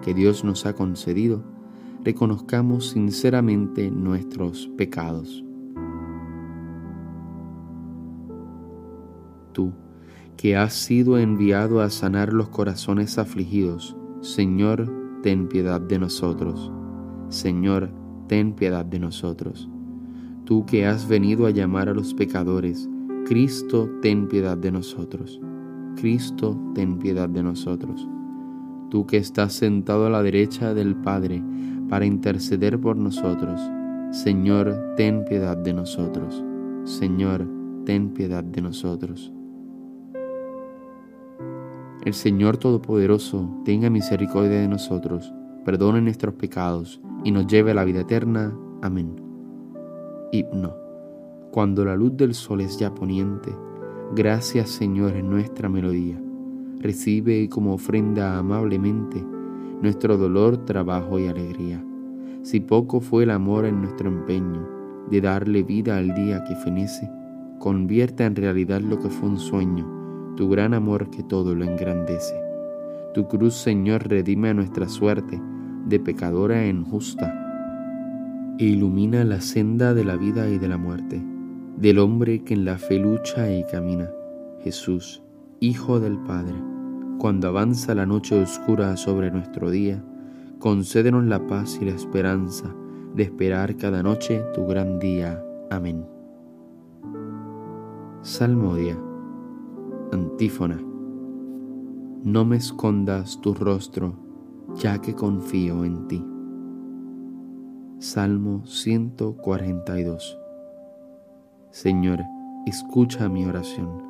que Dios nos ha concedido, reconozcamos sinceramente nuestros pecados. Tú, que has sido enviado a sanar los corazones afligidos, Señor, ten piedad de nosotros. Señor, ten piedad de nosotros. Tú que has venido a llamar a los pecadores, Cristo, ten piedad de nosotros. Cristo, ten piedad de nosotros tú que estás sentado a la derecha del Padre para interceder por nosotros. Señor, ten piedad de nosotros. Señor, ten piedad de nosotros. El Señor Todopoderoso tenga misericordia de nosotros, perdone nuestros pecados y nos lleve a la vida eterna. Amén. Himno. Cuando la luz del sol es ya poniente, gracias Señor en nuestra melodía recibe como ofrenda amablemente nuestro dolor, trabajo y alegría. Si poco fue el amor en nuestro empeño de darle vida al día que fenece, convierta en realidad lo que fue un sueño, tu gran amor que todo lo engrandece. Tu cruz, Señor, redime a nuestra suerte de pecadora en justa e ilumina la senda de la vida y de la muerte, del hombre que en la fe lucha y camina. Jesús, Hijo del Padre, cuando avanza la noche oscura sobre nuestro día, concédenos la paz y la esperanza de esperar cada noche tu gran día. Amén. Salmodia. Antífona. No me escondas tu rostro, ya que confío en ti. Salmo 142. Señor, escucha mi oración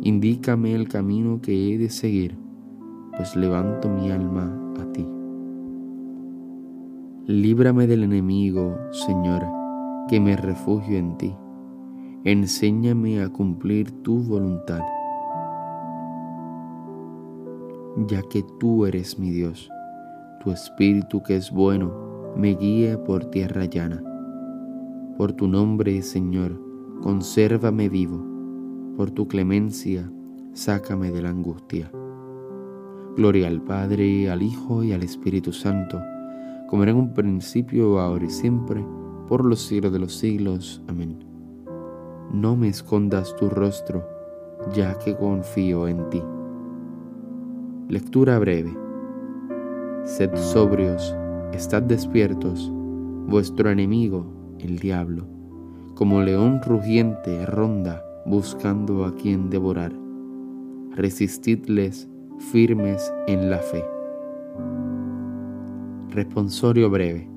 Indícame el camino que he de seguir, pues levanto mi alma a ti. Líbrame del enemigo, Señor, que me refugio en ti. Enséñame a cumplir tu voluntad, ya que tú eres mi Dios. Tu espíritu que es bueno me guía por tierra llana. Por tu nombre, Señor, consérvame vivo por tu clemencia, sácame de la angustia. Gloria al Padre, al Hijo y al Espíritu Santo, como era en un principio, ahora y siempre, por los siglos de los siglos. Amén. No me escondas tu rostro, ya que confío en ti. Lectura breve. Sed sobrios, estad despiertos, vuestro enemigo, el diablo, como león rugiente ronda buscando a quien devorar. Resistidles firmes en la fe. Responsorio breve.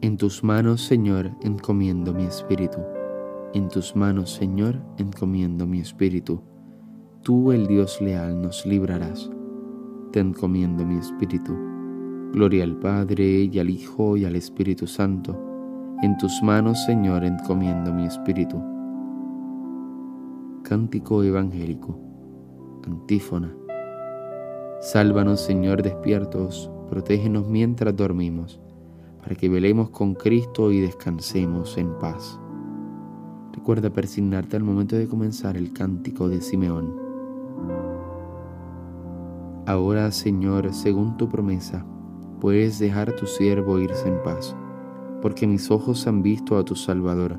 En tus manos, Señor, encomiendo mi espíritu. En tus manos, Señor, encomiendo mi espíritu. Tú, el Dios leal, nos librarás. Te encomiendo mi espíritu. Gloria al Padre y al Hijo y al Espíritu Santo. En tus manos, Señor, encomiendo mi espíritu. Cántico Evangélico. Antífona. Sálvanos, Señor, despiertos, protégenos mientras dormimos, para que velemos con Cristo y descansemos en paz. Recuerda persignarte al momento de comenzar el cántico de Simeón. Ahora, Señor, según tu promesa, puedes dejar a tu siervo irse en paz, porque mis ojos han visto a tu Salvador,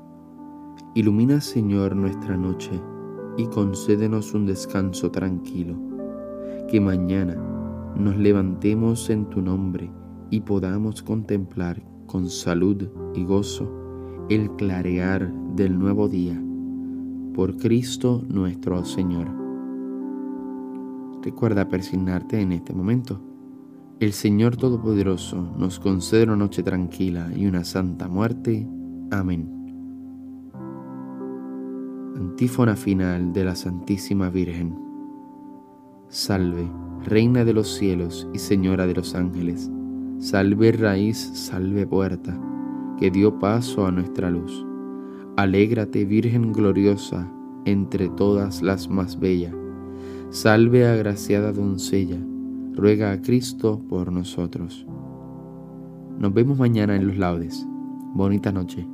Ilumina, Señor, nuestra noche y concédenos un descanso tranquilo, que mañana nos levantemos en tu nombre y podamos contemplar con salud y gozo el clarear del nuevo día. Por Cristo nuestro Señor. Recuerda persignarte en este momento. El Señor Todopoderoso nos concede una noche tranquila y una santa muerte. Amén. Antífona final de la Santísima Virgen. Salve Reina de los cielos y Señora de los ángeles, salve raíz, salve puerta, que dio paso a nuestra luz. Alégrate, Virgen gloriosa, entre todas las más bella. Salve, agraciada doncella, ruega a Cristo por nosotros. Nos vemos mañana en los laudes. Bonita noche.